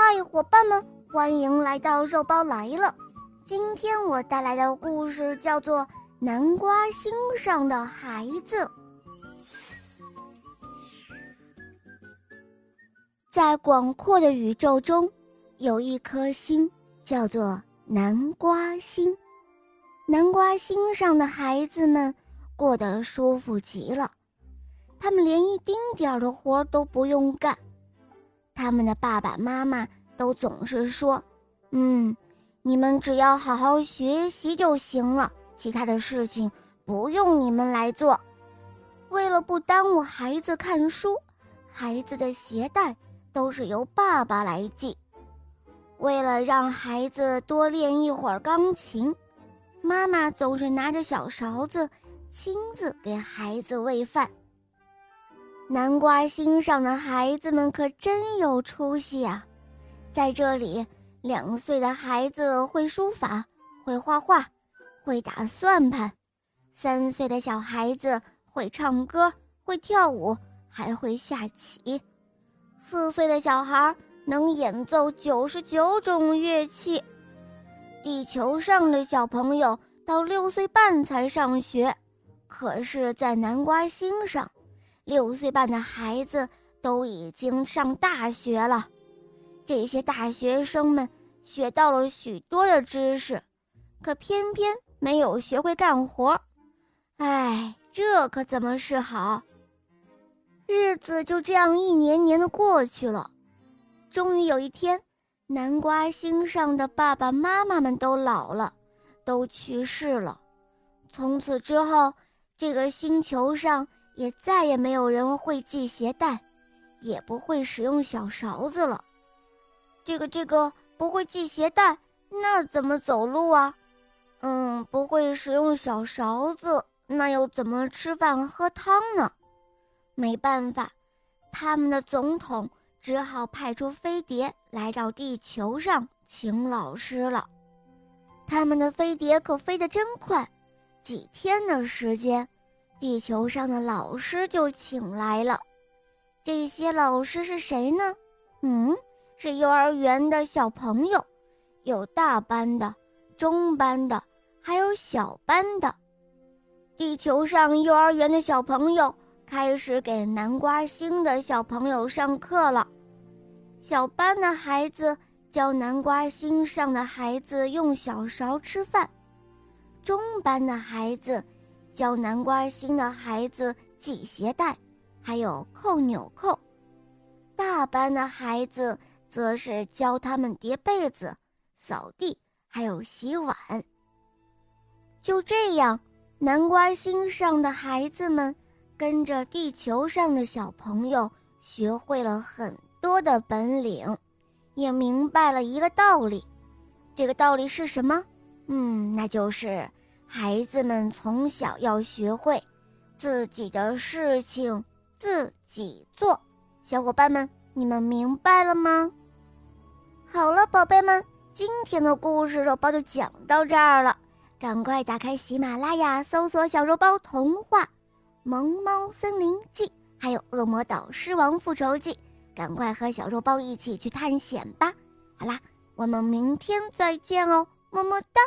嗨，伙伴们，欢迎来到肉包来了。今天我带来的故事叫做《南瓜星上的孩子》。在广阔的宇宙中，有一颗星叫做南瓜星。南瓜星上的孩子们过得舒服极了，他们连一丁点儿的活都不用干。他们的爸爸妈妈都总是说：“嗯，你们只要好好学习就行了，其他的事情不用你们来做。”为了不耽误孩子看书，孩子的鞋带都是由爸爸来系。为了让孩子多练一会儿钢琴，妈妈总是拿着小勺子，亲自给孩子喂饭。南瓜星上的孩子们可真有出息啊！在这里，两岁的孩子会书法、会画画、会打算盘；三岁的小孩子会唱歌、会跳舞，还会下棋；四岁的小孩能演奏九十九种乐器。地球上的小朋友到六岁半才上学，可是，在南瓜星上。六岁半的孩子都已经上大学了，这些大学生们学到了许多的知识，可偏偏没有学会干活。哎，这可怎么是好？日子就这样一年年的过去了，终于有一天，南瓜星上的爸爸妈妈们都老了，都去世了。从此之后，这个星球上。也再也没有人会系鞋带，也不会使用小勺子了。这个这个不会系鞋带，那怎么走路啊？嗯，不会使用小勺子，那又怎么吃饭喝汤呢？没办法，他们的总统只好派出飞碟来到地球上请老师了。他们的飞碟可飞得真快，几天的时间。地球上的老师就请来了，这些老师是谁呢？嗯，是幼儿园的小朋友，有大班的、中班的，还有小班的。地球上幼儿园的小朋友开始给南瓜星的小朋友上课了。小班的孩子教南瓜星上的孩子用小勺吃饭，中班的孩子。教南瓜星的孩子系鞋带，还有扣纽扣；大班的孩子则是教他们叠被子、扫地，还有洗碗。就这样，南瓜星上的孩子们跟着地球上的小朋友学会了很多的本领，也明白了一个道理。这个道理是什么？嗯，那就是。孩子们从小要学会自己的事情自己做，小伙伴们，你们明白了吗？好了，宝贝们，今天的故事肉包就讲到这儿了，赶快打开喜马拉雅，搜索“小肉包童话》《萌猫森林记》，还有《恶魔岛狮王复仇记》，赶快和小肉包一起去探险吧！好啦，我们明天再见哦，么么哒。